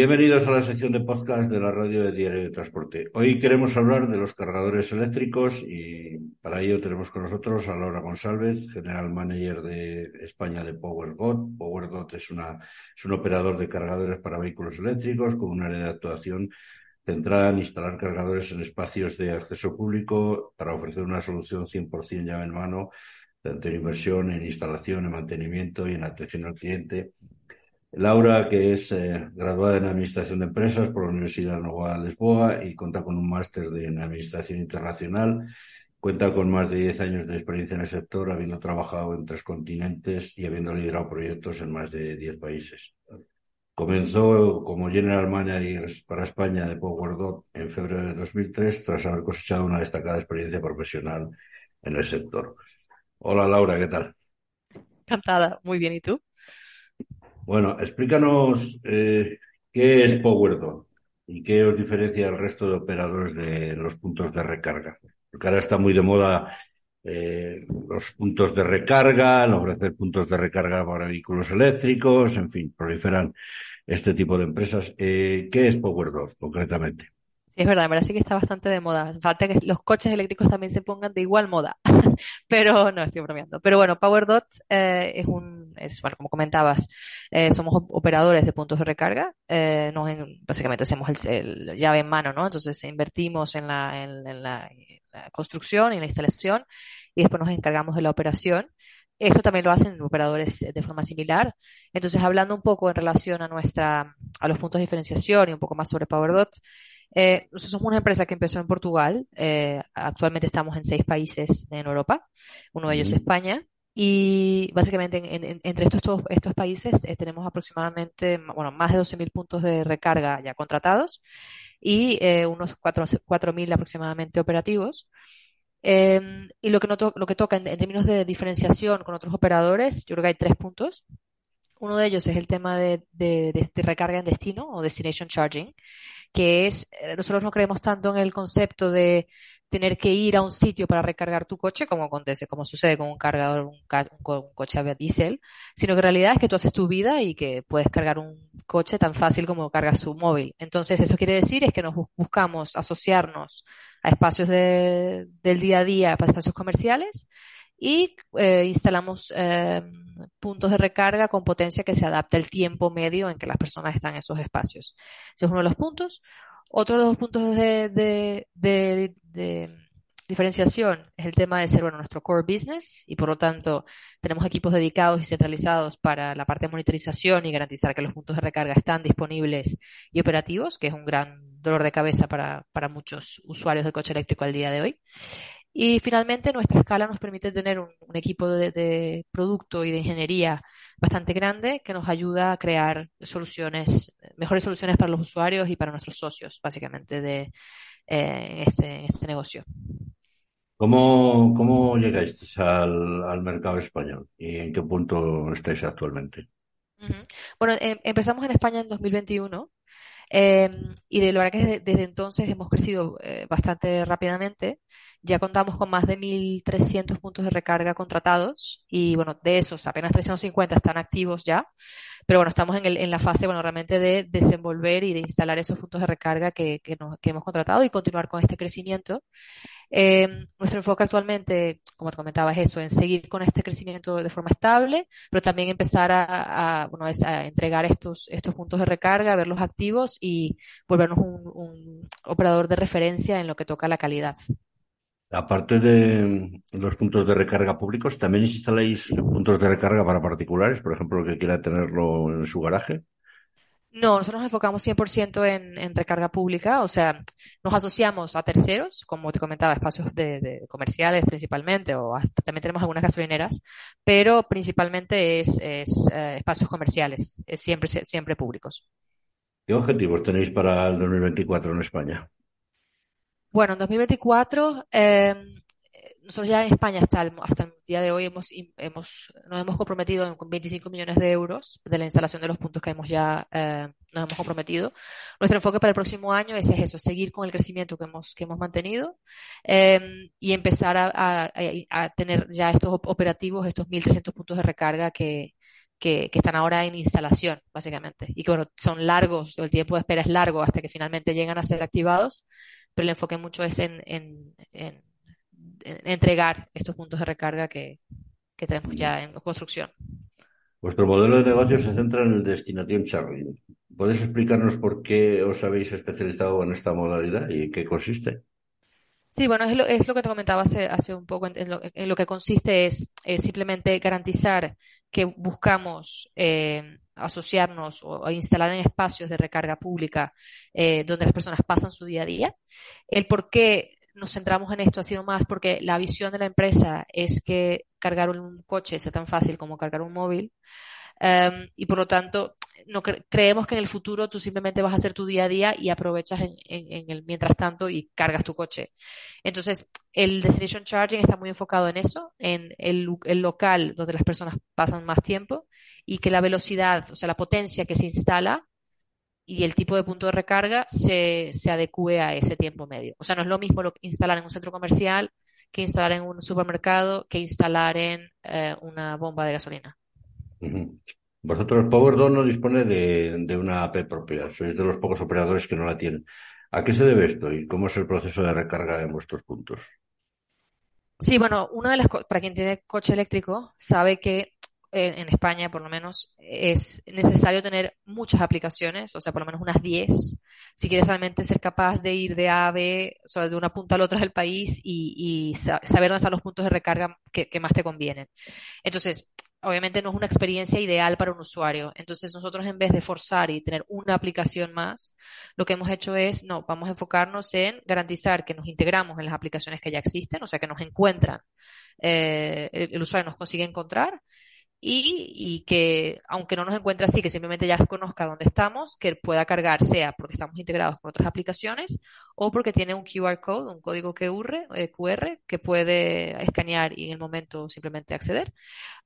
Bienvenidos a la sección de podcast de la radio de Diario de Transporte. Hoy queremos hablar de los cargadores eléctricos y para ello tenemos con nosotros a Laura González, General Manager de España de PowerGot. PowerGot es, una, es un operador de cargadores para vehículos eléctricos con un área de actuación centrada en instalar cargadores en espacios de acceso público para ofrecer una solución 100% llave en mano, tanto en inversión, en instalación, en mantenimiento y en atención al cliente Laura, que es eh, graduada en Administración de Empresas por la Universidad Nova de Lisboa y cuenta con un máster en Administración Internacional. Cuenta con más de 10 años de experiencia en el sector, habiendo trabajado en tres continentes y habiendo liderado proyectos en más de 10 países. Comenzó como General Manager para España de PowerDot en febrero de 2003, tras haber cosechado una destacada experiencia profesional en el sector. Hola Laura, ¿qué tal? Encantada, muy bien, ¿y tú? Bueno, explícanos eh, qué es PowerDot y qué os diferencia del resto de operadores de los puntos de recarga. Porque ahora está muy de moda eh, los puntos de recarga, ofrecer puntos de recarga para vehículos eléctricos, en fin, proliferan este tipo de empresas. Eh, ¿Qué es PowerDot concretamente? Es verdad, me parece que está bastante de moda. Falta que los coches eléctricos también se pongan de igual moda. Pero no, estoy bromeando. Pero bueno, PowerDot eh, es un, es, bueno, como comentabas, eh, somos operadores de puntos de recarga. Eh, nos básicamente hacemos el, llave en mano, ¿no? Entonces invertimos en la, en, la, construcción y en la instalación y después nos encargamos de la operación. Esto también lo hacen operadores de forma similar. Entonces, hablando un poco en relación a nuestra, a los puntos de diferenciación y un poco más sobre PowerDot, eh, nosotros somos una empresa que empezó en Portugal. Eh, actualmente estamos en seis países en Europa. Uno de ellos es España. Y básicamente entre estos, estos países eh, tenemos aproximadamente, bueno, más de 12.000 puntos de recarga ya contratados y unos 4.000 aproximadamente operativos. Em, y lo que, lo que toca en, términos de diferenciación con otros operadores, yo creo que hay tres puntos. Uno de ellos es el tema de, de recarga en destino o destination charging, que es, eh, nosotros no creemos tanto en el concepto de tener que ir a un sitio para recargar tu coche, como acontece, como sucede con un cargador, un, coche a diésel, sino que en realidad es que tú haces tu vida y que puedes cargar un coche tan fácil como cargas tu móvil. Entonces, eso quiere decir es que nos buscamos asociarnos a espacios de, del día a día, para espacios comerciales, y eh, instalamos eh, puntos de recarga con potencia que se adapte al tiempo medio en que las personas están en esos espacios. Ese es uno de los puntos. Otro de los puntos de, de, de, de diferenciación es el tema de ser bueno, nuestro core business y por lo tanto tenemos equipos dedicados y centralizados para la parte de monitorización y garantizar que los puntos de recarga están disponibles y operativos, que es un gran dolor de cabeza para, para muchos usuarios del coche eléctrico al día de hoy. Y finalmente, nuestra escala nos permite tener un, equipo de, producto y de ingeniería bastante grande que nos ayuda a crear soluciones, mejores soluciones para los usuarios y para nuestros socios, básicamente, de eh, este, este, negocio. ¿Cómo, cómo llegáis al, al, mercado español y en qué punto estáis actualmente? Bueno, em, empezamos en España en 2021 Em, y de lo verdad que desde, entonces hemos crecido eh, bastante rápidamente. Ya contamos con más de 1.300 puntos de recarga contratados y bueno, de esos apenas 350 están activos ya. Pero bueno, estamos en, el, en la fase, bueno, realmente de desenvolver y de instalar esos puntos de recarga que, que, nos, que hemos contratado y continuar con este crecimiento. Eh, nuestro enfoque actualmente, como te comentaba, es eso, en seguir con este crecimiento de forma estable, pero también empezar a, a, bueno, a entregar estos, estos puntos de recarga, verlos activos y volvernos un, un operador de referencia en lo que toca la calidad. Aparte de los puntos de recarga públicos, ¿también instaláis puntos de recarga para particulares? Por ejemplo, el que quiera tenerlo en su garaje. No, nosotros nos enfocamos 100% en, en recarga pública, o sea, nos asociamos a terceros, como te comentaba, espacios de, comerciales principalmente, o hasta, también tenemos algunas gasolineras, pero principalmente es, es eh, espacios comerciales, es siempre, siempre públicos. ¿Qué objetivos tenéis para el 2024 en España? Bueno, en 2024 eh, nosotros ya en España hasta el, hasta el día de hoy hemos, hemos, nos hemos comprometido con 25 millones de euros de la instalación de los puntos que hemos ya eh, nos hemos comprometido. Nuestro enfoque para el próximo año es, eso, seguir con el crecimiento que hemos, que hemos mantenido eh, y empezar a, a, a, tener ya estos operativos, estos 1.300 puntos de recarga que, que, están ahora en instalación, básicamente, y que bueno, son largos, el tiempo de espera es largo hasta que finalmente llegan a ser activados, pero el enfoque mucho es en, en, entregar estos puntos de recarga que, que tenemos ya en construcción. Vuestro modelo de negocio se centra en el Destination Charging. ¿Puedes explicarnos por qué os habéis especializado en esta modalidad y en qué consiste? Sí, bueno, es lo, es lo que te comentaba hace, hace un poco. En, lo, que consiste es, simplemente garantizar que buscamos eh, asociarnos o, instalar en espacios de recarga pública eh, donde las personas pasan su día a día. El por qué nos centramos en esto ha sido más porque la visión de la empresa es que cargar un coche sea tan fácil como cargar un móvil. Um, y por lo tanto, no creemos que en el futuro tú simplemente vas a hacer tu día a día y aprovechas en, el mientras tanto y cargas tu coche. Entonces, el Destination Charging está muy enfocado en eso, en el, local donde las personas pasan más tiempo y que la velocidad, o sea, la potencia que se instala y el tipo de punto de recarga se, se adecue a ese tiempo medio. O sea, no es lo mismo instalar en un centro comercial que instalar en un supermercado que instalar en eh, una bomba de gasolina. Vosotros, PowerDot no dispone de, una app propia, sois de los pocos operadores que no la tienen. ¿A qué se debe esto y cómo es el proceso de recarga en vuestros puntos? Sí, bueno, una de las para quien tiene coche eléctrico sabe que eh, en España por lo menos es necesario tener muchas aplicaciones, o sea, por lo menos unas 10, si quieres realmente ser capaz de ir de A a B, o sea, de una punta a la otra del país y, saber dónde están los puntos de recarga que más te convienen. Entonces, obviamente no es una experiencia ideal para un usuario. Entonces nosotros en vez de forzar y tener una aplicación más, lo que hemos hecho es, no, vamos a enfocarnos en garantizar que nos integramos en las aplicaciones que ya existen, o sea, que nos encuentran, eh, el, usuario nos consigue encontrar y, y, que aunque no nos encuentre así, que simplemente ya conozca dónde estamos, que pueda cargar, sea porque estamos integrados con otras aplicaciones o porque tiene un QR code, un código QR, eh, que puede escanear y en el momento simplemente acceder,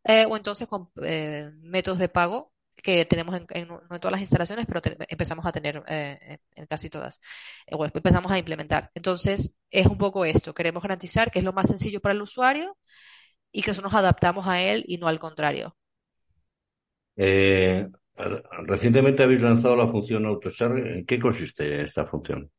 eh, o entonces con eh, métodos de pago que tenemos en, en, no en todas las instalaciones, pero empezamos a tener en, en, casi todas, o empezamos a implementar. Entonces, es un poco esto, queremos garantizar que es lo más sencillo para el usuario, y que nosotros nos adaptamos a él y no al contrario. Eh, recientemente habéis lanzado la función AutoCharge. ¿En qué consiste esta función?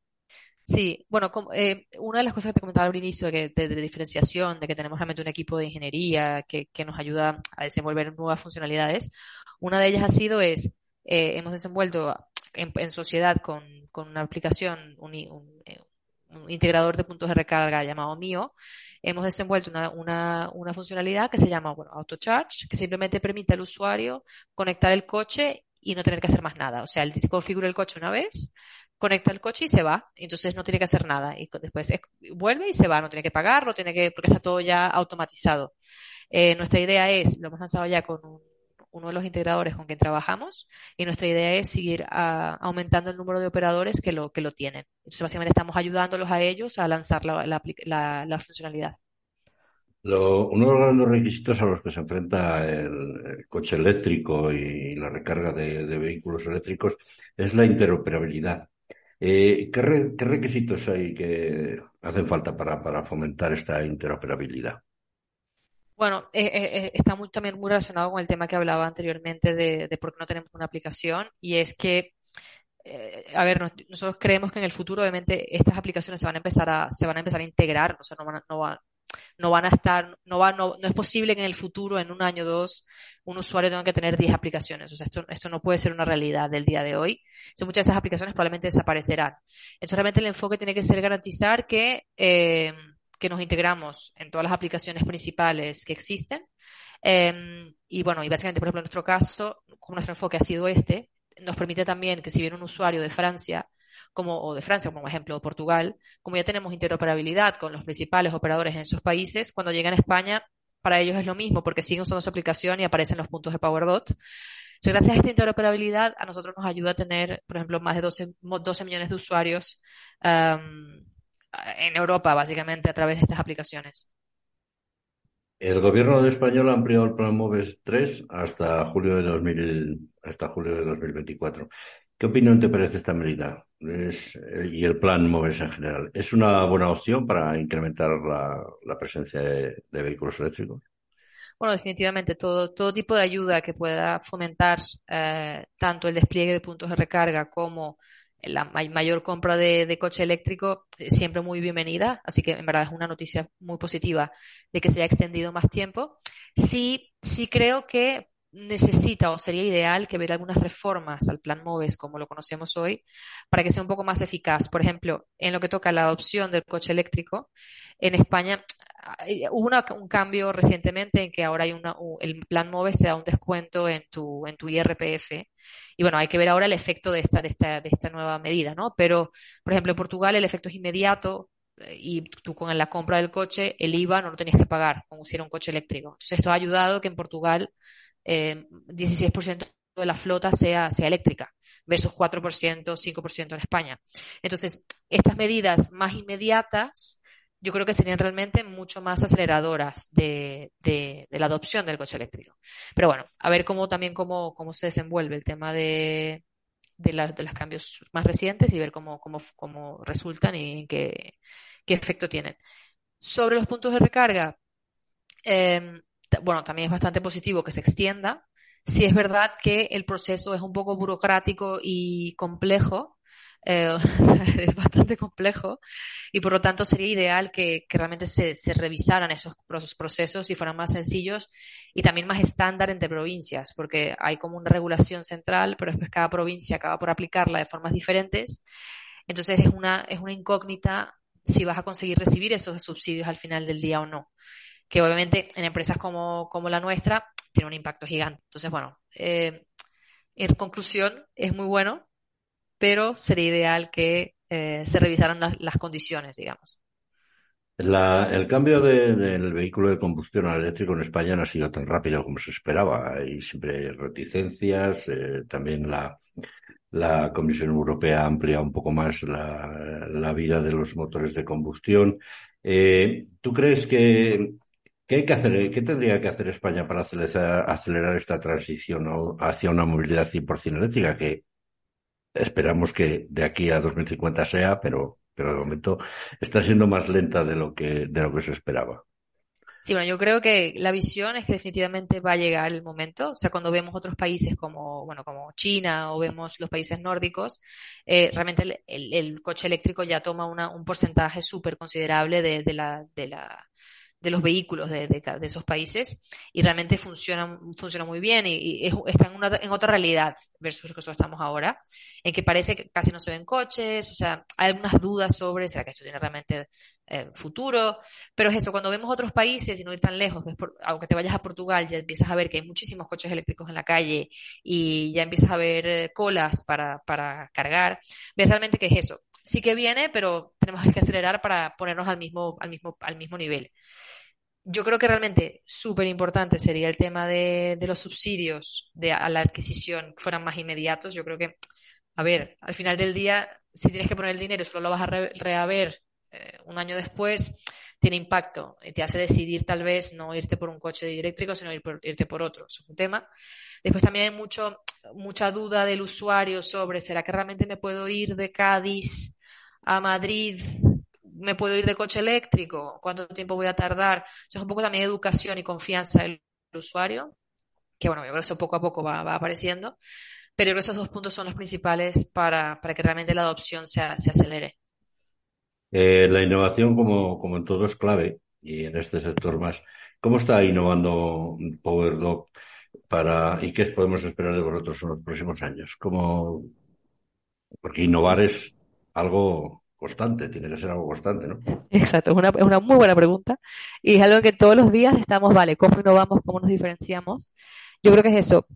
Sí, bueno, eh, una de las cosas que te comentaba al inicio de, de, diferenciación, de que tenemos realmente un equipo de ingeniería que, que, nos ayuda a desenvolver nuevas funcionalidades, una de ellas ha sido es, eh, hemos desenvuelto en, sociedad con, con, una aplicación, un, un, un, integrador de puntos de recarga llamado Mio, hemos desenvuelto una, una, una funcionalidad que se llama bueno, AutoCharge, que simplemente permite al usuario conectar el coche y no tener que hacer más nada. O sea, él configura el coche una vez, conecta el coche y se va. Entonces no tiene que hacer nada. Y después vuelve y se va. No tiene que pagar, no tiene que, porque está todo ya automatizado. Eh, nuestra idea es, lo hemos lanzado ya con un uno de los integradores con quien trabajamos y nuestra idea es seguir ah, aumentando el número de operadores que lo, que lo tienen. Entonces, básicamente estamos ayudándolos a ellos a lanzar la, funcionalidad. uno de los grandes requisitos a los que se enfrenta el, coche eléctrico y la recarga de, vehículos eléctricos es la interoperabilidad. Eh, ¿qué, requisitos hay que hacen falta para fomentar esta interoperabilidad? Bueno, eh, eh, eh, está muy, también muy relacionado con el tema que hablaba anteriormente de, de por qué no tenemos una aplicación y es que, a ver, nosotros creemos que en el futuro obviamente estas aplicaciones se van a empezar a, se van a empezar a integrar, o sea, no van no van, no van a estar, no va, no, no es posible que en el futuro, en un año o dos, un usuario tenga que tener 10 aplicaciones. O sea, esto, esto no puede ser una realidad del día de hoy. Entonces, muchas de esas aplicaciones probablemente desaparecerán. Entonces, realmente el enfoque tiene que ser garantizar que, eh, que nos integramos en todas las aplicaciones principales que existen. Eh, y bueno, y básicamente, por ejemplo, en nuestro caso, como nuestro enfoque ha sido este, nos permite también que si viene un usuario de Francia, como, o de Francia, como ejemplo, o Portugal, como ya tenemos interoperabilidad con los principales operadores en esos países, cuando llegan a España, para ellos es lo mismo, porque siguen usando su aplicación y aparecen los puntos de PowerDot. Entonces, gracias a esta interoperabilidad, a nosotros nos ayuda a tener, por ejemplo, más de 12, 12 millones de usuarios um, en Europa, básicamente, a través de estas aplicaciones. El gobierno de español ha ampliado el plan MOVES 3 hasta julio de 2000, hasta julio de 2024. ¿Qué opinión te parece esta medida y el plan MOVES en general? ¿Es una buena opción para incrementar la, presencia de, vehículos eléctricos? Bueno, definitivamente todo, todo tipo de ayuda que pueda fomentar eh, tanto el despliegue de puntos de recarga como la mayor compra de, coche eléctrico siempre muy bienvenida, así que en verdad es una noticia muy positiva de que se haya extendido más tiempo. Sí, sí creo que necesita o sería ideal que hubiera algunas reformas al plan MOVES como lo conocemos hoy para que sea un poco más eficaz. Por ejemplo, en lo que toca la adopción del coche eléctrico, en España hubo un cambio recientemente en que ahora hay una, el plan MOVES te da un descuento en tu, en tu IRPF. Y bueno, hay que ver ahora el efecto de esta, de esta, de esta nueva medida, ¿no? Pero, por ejemplo, en Portugal el efecto es inmediato, eh, y tú con la compra del coche, el IVA no lo tenías que pagar, como si era un coche eléctrico. Entonces, esto ha ayudado que en Portugal eh, 16% de la flota sea, sea eléctrica versus 4%, 5% en España. Entonces, estas medidas más inmediatas yo creo que serían realmente mucho más aceleradoras de, la adopción del coche eléctrico. Pero bueno, a ver cómo también cómo, cómo se desenvuelve el tema de, de, de los cambios más recientes y ver cómo, cómo, cómo resultan y qué, qué efecto tienen. Sobre los puntos de recarga, eh, bueno, también es bastante positivo que se extienda. Si es verdad que el proceso es un poco burocrático y complejo, eh, es bastante complejo y por lo tanto sería ideal que, que realmente se, se, revisaran esos procesos y fueran más sencillos y también más estándar entre provincias, porque hay como una regulación central, pero después cada provincia acaba por aplicarla de formas diferentes. Entonces es una, es una incógnita si vas a conseguir recibir esos subsidios al final del día o no que obviamente en empresas como, como la nuestra tiene un impacto gigante. Entonces, bueno, eh, en conclusión, es muy bueno, pero sería ideal que eh, se revisaran las, condiciones, digamos. La, el cambio de, del vehículo de combustión al eléctrico en España no ha sido tan rápido como se esperaba. Hay siempre reticencias. Eh, también la, la Comisión Europea amplía un poco más la, vida de los motores de combustión. Eh, ¿Tú crees que ¿Qué hay que hacer? ¿Qué tendría que hacer España para acelerar, esta transición hacia una movilidad 100% eléctrica? Que esperamos que de aquí a 2050 sea, pero, pero de momento está siendo más lenta de lo que, de lo que se esperaba. Sí, bueno, yo creo que la visión es que definitivamente va a llegar el momento. O sea, cuando vemos otros países como, bueno, como China o vemos los países nórdicos, eh, realmente el, coche eléctrico ya toma una, un porcentaje súper considerable de, de, la, de la de los vehículos de, esos países y realmente funciona, funciona muy bien y, y está en, otra realidad versus lo que estamos ahora, en que parece que casi no se ven coches, o sea, hay algunas dudas sobre, ¿será que esto tiene realmente eh, futuro? Pero es eso, cuando vemos otros países y no ir tan lejos, aunque te vayas a Portugal, ya empiezas a ver que hay muchísimos coches eléctricos en la calle y ya empiezas a ver eh, colas para, para cargar, ves realmente que es eso. Sí que viene, pero tenemos que acelerar para ponernos al mismo, al mismo, al mismo nivel yo creo que realmente súper importante sería el tema de, de los subsidios de, a la adquisición que fueran más inmediatos. Yo creo que, a ver, al final del día, si tienes que poner el dinero solo lo vas a re, rehaber eh, un año después, tiene impacto y te hace decidir tal vez no irte por un coche eléctrico, sino irte por otro. es un tema. Después también hay mucho, mucha duda del usuario sobre, ¿será que realmente me puedo ir de Cádiz a Madrid me puedo ir de coche eléctrico, cuánto tiempo voy a tardar. Eso es un poco también educación y confianza del usuario, que bueno, yo creo que eso poco a poco va, va apareciendo, pero esos dos puntos son los principales para, para que realmente la adopción se, se acelere. Eh, la innovación, como, en todo, es clave y en este sector más. ¿Cómo está innovando PowerDoc para y qué podemos esperar de vosotros en los próximos años? ¿Cómo, porque innovar es algo constante, tiene que ser algo constante, ¿no? Exacto, es una, es una muy buena pregunta y es algo que todos los días estamos, vale, ¿cómo innovamos, cómo nos diferenciamos? Yo creo que es eso.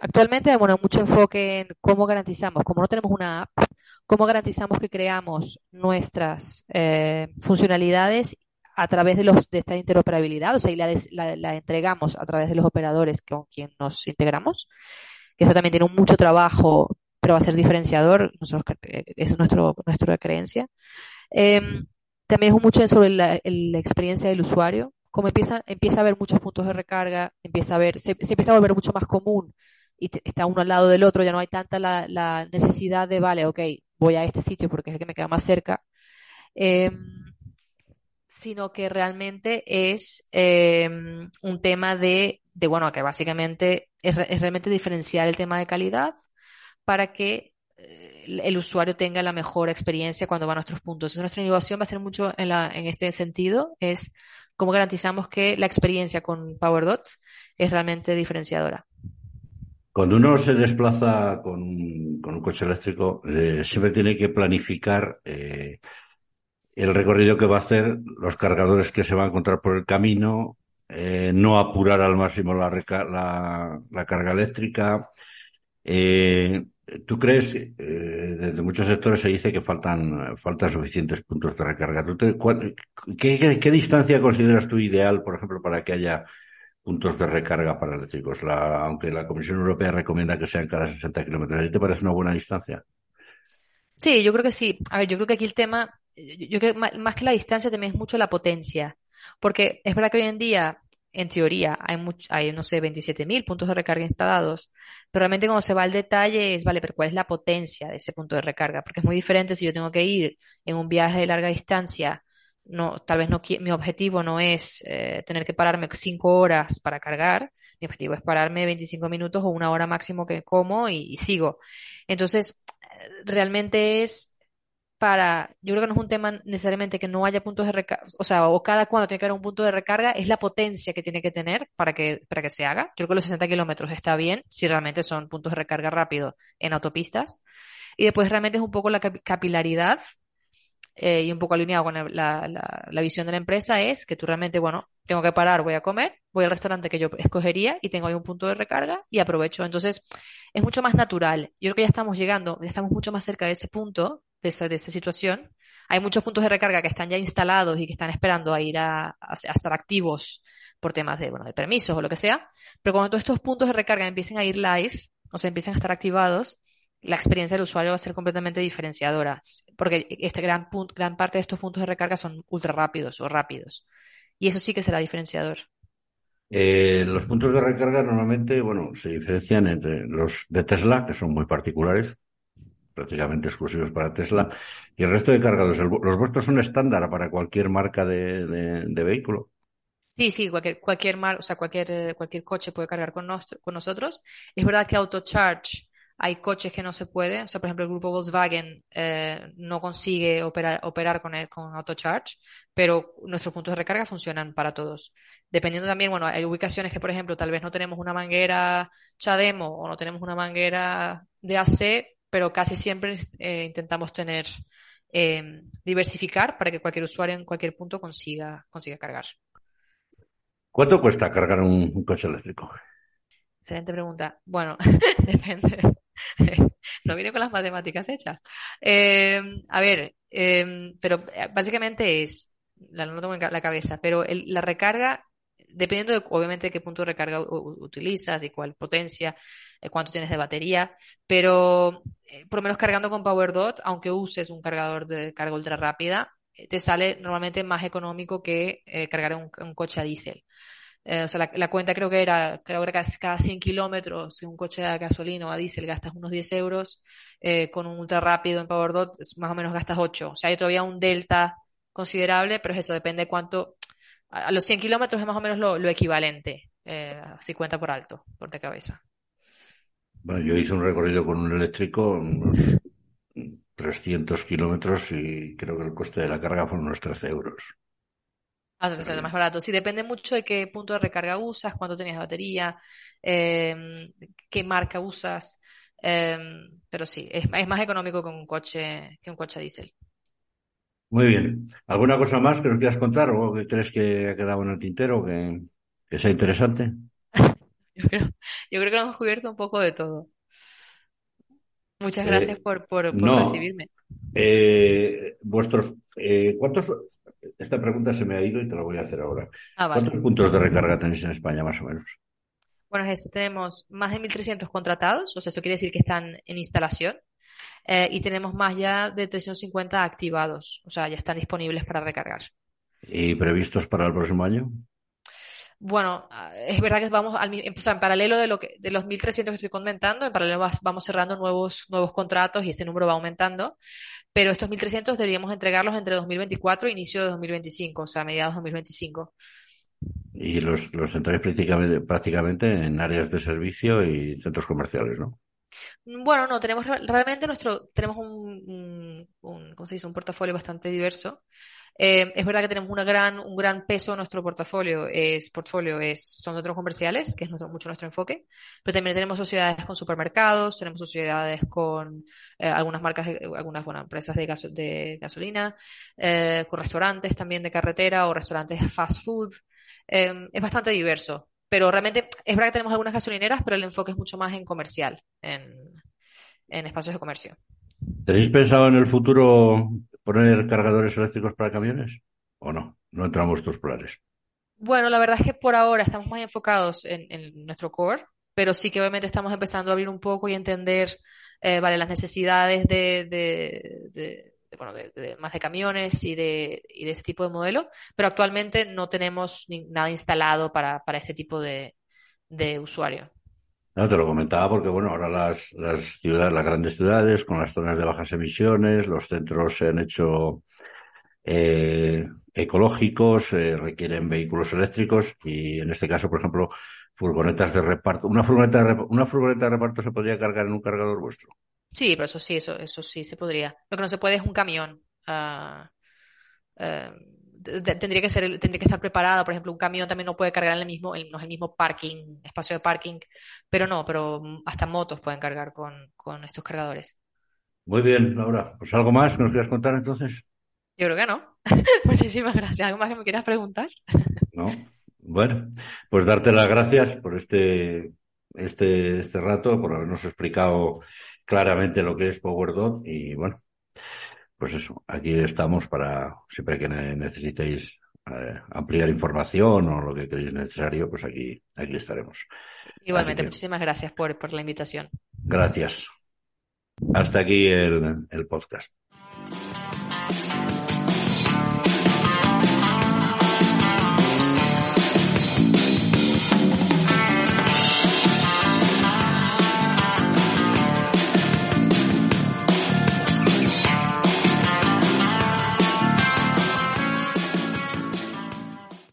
Actualmente, bueno, mucho enfoque en cómo garantizamos, como no tenemos una app, cómo garantizamos que creamos nuestras eh, funcionalidades a través de, los, de esta interoperabilidad, o sea, y la, la, la, entregamos a través de los operadores con quien nos integramos, que eso también tiene mucho trabajo pero va a ser diferenciador, nosotros, eh, es nuestro, nuestra creencia. Eh, también es mucho sobre la, experiencia del usuario, como empieza, empieza a haber muchos puntos de recarga, empieza a ver, se empieza a volver mucho más común y está uno al lado del otro, ya no hay tanta la, la, necesidad de, vale, ok, voy a este sitio porque es el que me queda más cerca. Eh, sino que realmente es eh, un tema de, de, bueno, que básicamente es, es, realmente diferenciar el tema de calidad para que eh, el usuario tenga la mejor experiencia cuando va a nuestros puntos. Entonces, nuestra innovación va a ser mucho en, la, en este sentido, es cómo garantizamos que la experiencia con PowerDot es realmente diferenciadora. Cuando uno se desplaza con, con un coche eléctrico, eh, siempre tiene que planificar eh, el recorrido que va a hacer, los cargadores que se va a encontrar por el camino, eh, no apurar al máximo la, la, la carga eléctrica. Eh, ¿Tú crees, eh, desde muchos sectores se dice que faltan, faltan suficientes puntos de recarga? ¿Tú te, qué, qué, distancia consideras tú ideal, por ejemplo, para que haya puntos de recarga para eléctricos? La, aunque la Comisión Europea recomienda que sean cada 60 kilómetros, ¿te parece una buena distancia? Sí, yo creo que sí. A ver, yo creo que aquí el tema, yo creo que más que la distancia también es mucho la potencia. Porque es verdad que hoy en día en teoría hay, much, hay no sé, 27.000 puntos de recarga instalados, pero realmente cuando se va al detalle es, vale, pero ¿cuál es la potencia de ese punto de recarga? Porque es muy diferente si yo tengo que ir en un viaje de larga distancia, no, tal vez no, mi objetivo no es eh, tener que pararme 5 horas para cargar, mi objetivo es pararme 25 minutos o una hora máximo que como y, sigo. Entonces, realmente es para, yo creo que no es un tema necesariamente que no haya puntos de recarga, o sea, o cada cuando tiene que haber un punto de recarga, es la potencia que tiene que tener para que, para que se haga. Yo creo que los 60 kilómetros está bien si realmente son puntos de recarga rápido en autopistas. Y después realmente es un poco la capilaridad eh, y un poco alineado con la, la, visión de la empresa es que tú realmente, bueno, tengo que parar, voy a comer, voy al restaurante que yo escogería y tengo ahí un punto de recarga y aprovecho. Entonces, es mucho más natural. Yo creo que ya estamos llegando, ya estamos mucho más cerca de ese punto de esa, de esa situación. Hay muchos puntos de recarga que están ya instalados y que están esperando a ir a, a, a estar activos por temas de, bueno, de permisos o lo que sea. Pero cuando todos estos puntos de recarga empiecen a ir live, o sea, empiecen a estar activados, la experiencia del usuario va a ser completamente diferenciadora, porque este gran, gran parte de estos puntos de recarga son ultra rápidos o rápidos. Y eso sí que será diferenciador. Eh, los puntos de recarga normalmente, bueno, se diferencian entre los de Tesla, que son muy particulares, prácticamente exclusivos para Tesla, y el resto de cargadores. ¿Los vuestros son estándar para cualquier marca de, de, de vehículo? Sí, sí, cualquier, cualquier mar, o sea, cualquier, cualquier coche puede cargar con, nos, con nosotros. Es verdad que AutoCharge hay coches que no se puede, o sea, por ejemplo, el grupo Volkswagen eh, no consigue operar, operar con, el, con AutoCharge, pero nuestros puntos de recarga funcionan para todos. Dependiendo también, bueno, hay ubicaciones que, por ejemplo, tal vez no tenemos una manguera Chademo o no tenemos una manguera de AC, pero casi siempre eh, intentamos tener, eh, diversificar para que cualquier usuario en cualquier punto consiga, consiga cargar. ¿Cuánto cuesta cargar un, un coche eléctrico? Excelente pregunta. Bueno, depende. no viene con las matemáticas hechas. Eh, a ver, eh, pero básicamente es, la no tengo en la cabeza, pero la recarga dependiendo de, obviamente, de qué punto de recarga utilizas y cuál potencia, eh, cuánto tienes de batería, pero eh, por lo menos cargando con PowerDot, aunque uses un cargador de carga ultra rápida, eh, te sale normalmente más económico que eh, cargar un, un, coche a diésel. O sea, la, cuenta creo que era, creo que cada 100 kilómetros, un coche a gasolina o a diésel gastas unos 10 euros, con un ultra rápido en PowerDot más o menos gastas 8. O sea, hay todavía un delta considerable, pero es eso, depende cuánto, a los 100 kilómetros es más o menos lo, lo equivalente, eh, si cuenta por alto, por de cabeza. Bueno, yo hice un recorrido con un eléctrico, unos 300 kilómetros y creo que el coste de la carga fueron unos 13 euros. Ah, sea, es más barato. Sí, depende mucho de qué punto de recarga usas, cuánto tenías de batería, eh, qué marca usas. Eh, pero sí, es, es, más económico que un coche, que un coche a diésel. Muy bien. ¿Alguna cosa más que nos quieras contar o que crees que ha quedado en el tintero que, que sea interesante? yo, creo, yo creo que hemos cubierto un poco de todo. Muchas gracias eh, por, por, por no, recibirme. Eh, vuestros, eh, ¿cuántos? Esta pregunta se me ha ido y te la voy a hacer ahora. Ah, vale. ¿Cuántos puntos de recarga tenéis en España, más o menos? Bueno, es eso. Tenemos más de 1.300 contratados, o sea, eso quiere decir que están en instalación eh, y tenemos más ya de 350 activados, o sea, ya están disponibles para recargar. ¿Y previstos para el próximo año? Bueno, es verdad que vamos al, o sea, en paralelo de lo que de los 1.300 que estoy comentando, en paralelo vamos cerrando nuevos nuevos contratos y este número va aumentando, pero estos 1.300 deberíamos entregarlos entre 2024 e inicio de 2025, o sea, mediados de 2025. Y los, los prácticamente, prácticamente en áreas de servicio y centros comerciales, ¿no? Bueno, no, tenemos realmente nuestro, tenemos un, un, ¿cómo se dice? Un portafolio bastante diverso. Eh, es verdad que tenemos gran, un gran peso en nuestro portafolio, es, portfolio es, son centros comerciales, que es nuestro, mucho nuestro enfoque, pero también tenemos sociedades con supermercados, tenemos sociedades con eh, algunas marcas, algunas bueno, empresas de, gasolina, eh, con restaurantes también de carretera o restaurantes fast food. Eh, es bastante diverso, pero realmente es verdad que tenemos algunas gasolineras, pero el enfoque es mucho más en comercial, en, en espacios de comercio. ¿Tenéis pensado en el futuro poner cargadores eléctricos para camiones? ¿O no? No entramos tus planes. Bueno, la verdad es que por ahora estamos más enfocados en, en nuestro core, pero sí que obviamente estamos empezando a abrir un poco y entender, eh, vale, las necesidades de, de, de, bueno, de, más de camiones y de, y de este tipo de modelo, pero actualmente no tenemos nada instalado para, para ese tipo de usuario. No, te lo comentaba porque, bueno, ahora las, las ciudades, las grandes ciudades, con las zonas de bajas emisiones, los centros se han hecho eh, ecológicos, eh, requieren vehículos eléctricos y en este caso, por ejemplo, furgonetas de reparto. ¿Una furgoneta de, una furgoneta reparto se podría cargar en un cargador vuestro? Sí, pero eso sí, eso, eso sí se podría. Lo que no se puede es un camión. Uh, uh, tendría que ser, tendría que estar preparada. Por ejemplo, un camión también no puede cargar en el mismo, en, no es el mismo parking, espacio de parking, pero no, pero hasta motos pueden cargar con, con estos cargadores. Muy bien, Laura. Pues algo más que nos quieras contar entonces. Yo creo que no. Muchísimas gracias. ¿Algo más que me quieras preguntar? no. Bueno, pues darte las gracias por este, este, este rato, por habernos explicado claramente lo que es PowerDot y bueno, pues eso, aquí estamos para siempre que necesitéis eh, ampliar información o lo que creéis necesario, pues aquí, aquí estaremos. Igualmente, muchísimas gracias por, por la invitación. Gracias. Hasta aquí el, el podcast.